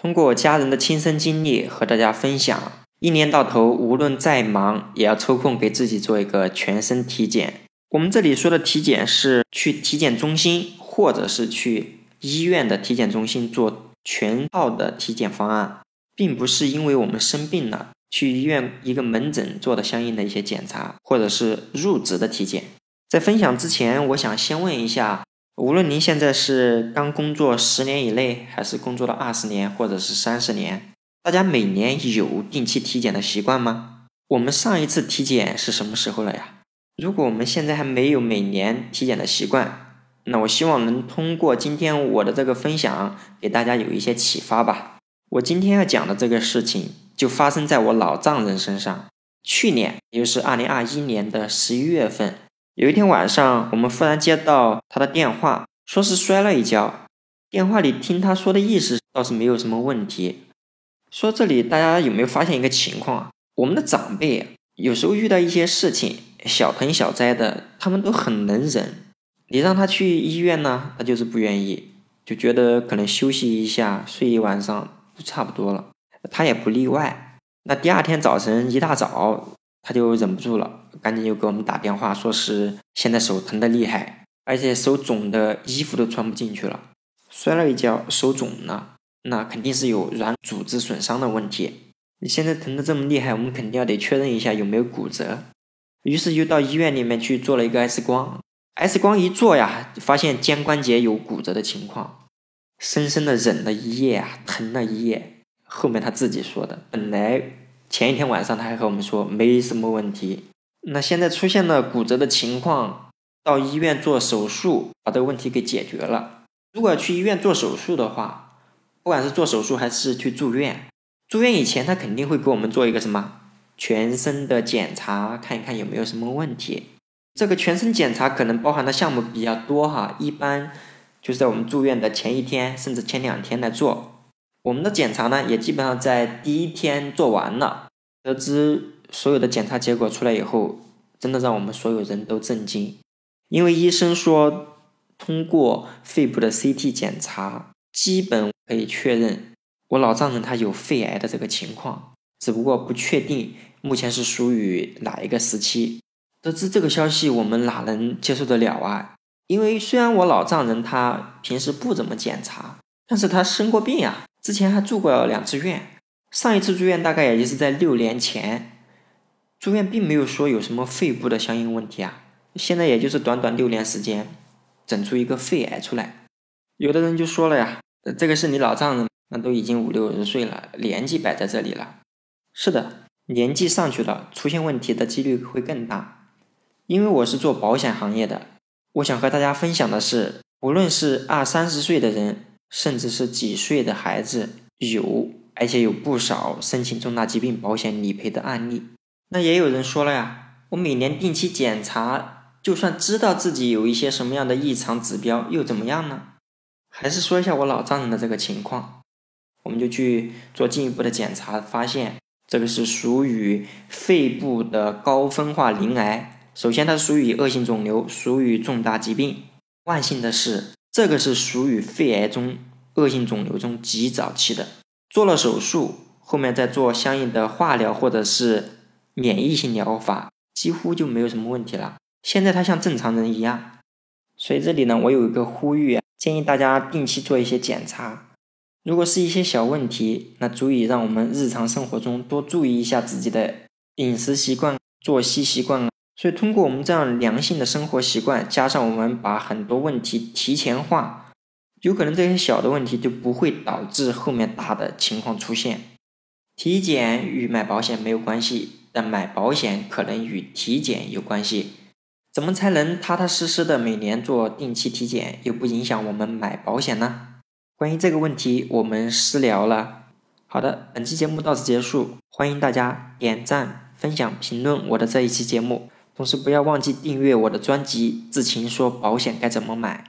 通过家人的亲身经历和大家分享。一年到头，无论再忙，也要抽空给自己做一个全身体检。我们这里说的体检是去体检中心，或者是去医院的体检中心做全套的体检方案，并不是因为我们生病了去医院一个门诊做的相应的一些检查，或者是入职的体检。在分享之前，我想先问一下。无论您现在是刚工作十年以内，还是工作了二十年，或者是三十年，大家每年有定期体检的习惯吗？我们上一次体检是什么时候了呀？如果我们现在还没有每年体检的习惯，那我希望能通过今天我的这个分享，给大家有一些启发吧。我今天要讲的这个事情，就发生在我老丈人身上。去年，也就是二零二一年的十一月份。有一天晚上，我们忽然接到他的电话，说是摔了一跤。电话里听他说的意思倒是没有什么问题。说这里大家有没有发现一个情况啊？我们的长辈有时候遇到一些事情，小疼小灾的，他们都很能忍。你让他去医院呢，他就是不愿意，就觉得可能休息一下、睡一晚上就差不多了。他也不例外。那第二天早晨一大早。他就忍不住了，赶紧又给我们打电话，说是现在手疼的厉害，而且手肿的衣服都穿不进去了。摔了一跤，手肿了，那肯定是有软组织损伤的问题。你现在疼的这么厉害，我们肯定要得确认一下有没有骨折。于是就到医院里面去做了一个 X 光，X 光一做呀，发现肩关节有骨折的情况。深深的忍了一夜啊，疼了一夜。后面他自己说的，本来。前一天晚上他还和我们说没什么问题，那现在出现了骨折的情况，到医院做手术把这个问题给解决了。如果要去医院做手术的话，不管是做手术还是去住院，住院以前他肯定会给我们做一个什么全身的检查，看一看有没有什么问题。这个全身检查可能包含的项目比较多哈，一般就是在我们住院的前一天甚至前两天来做。我们的检查呢，也基本上在第一天做完了。得知所有的检查结果出来以后，真的让我们所有人都震惊。因为医生说，通过肺部的 CT 检查，基本可以确认我老丈人他有肺癌的这个情况，只不过不确定目前是属于哪一个时期。得知这个消息，我们哪能接受得了啊？因为虽然我老丈人他平时不怎么检查，但是他生过病呀。之前还住过两次院，上一次住院大概也就是在六年前，住院并没有说有什么肺部的相应问题啊。现在也就是短短六年时间，整出一个肺癌出来。有的人就说了呀，这个是你老丈人，那都已经五六十岁了，年纪摆在这里了。是的，年纪上去了，出现问题的几率会更大。因为我是做保险行业的，我想和大家分享的是，无论是二三十岁的人。甚至是几岁的孩子有，而且有不少申请重大疾病保险理赔的案例。那也有人说了呀，我每年定期检查，就算知道自己有一些什么样的异常指标，又怎么样呢？还是说一下我老丈人的这个情况，我们就去做进一步的检查，发现这个是属于肺部的高分化鳞癌。首先，它属于恶性肿瘤，属于重大疾病。万幸的是。这个是属于肺癌中恶性肿瘤中极早期的，做了手术，后面再做相应的化疗或者是免疫性疗法，几乎就没有什么问题了。现在他像正常人一样。所以这里呢，我有一个呼吁啊，建议大家定期做一些检查。如果是一些小问题，那足以让我们日常生活中多注意一下自己的饮食习惯、作息习惯。所以，通过我们这样良性的生活习惯，加上我们把很多问题提前化，有可能这些小的问题就不会导致后面大的情况出现。体检与买保险没有关系，但买保险可能与体检有关系。怎么才能踏踏实实的每年做定期体检，又不影响我们买保险呢？关于这个问题，我们私聊了。好的，本期节目到此结束，欢迎大家点赞、分享、评论我的这一期节目。同时不要忘记订阅我的专辑《自情说保险该怎么买》。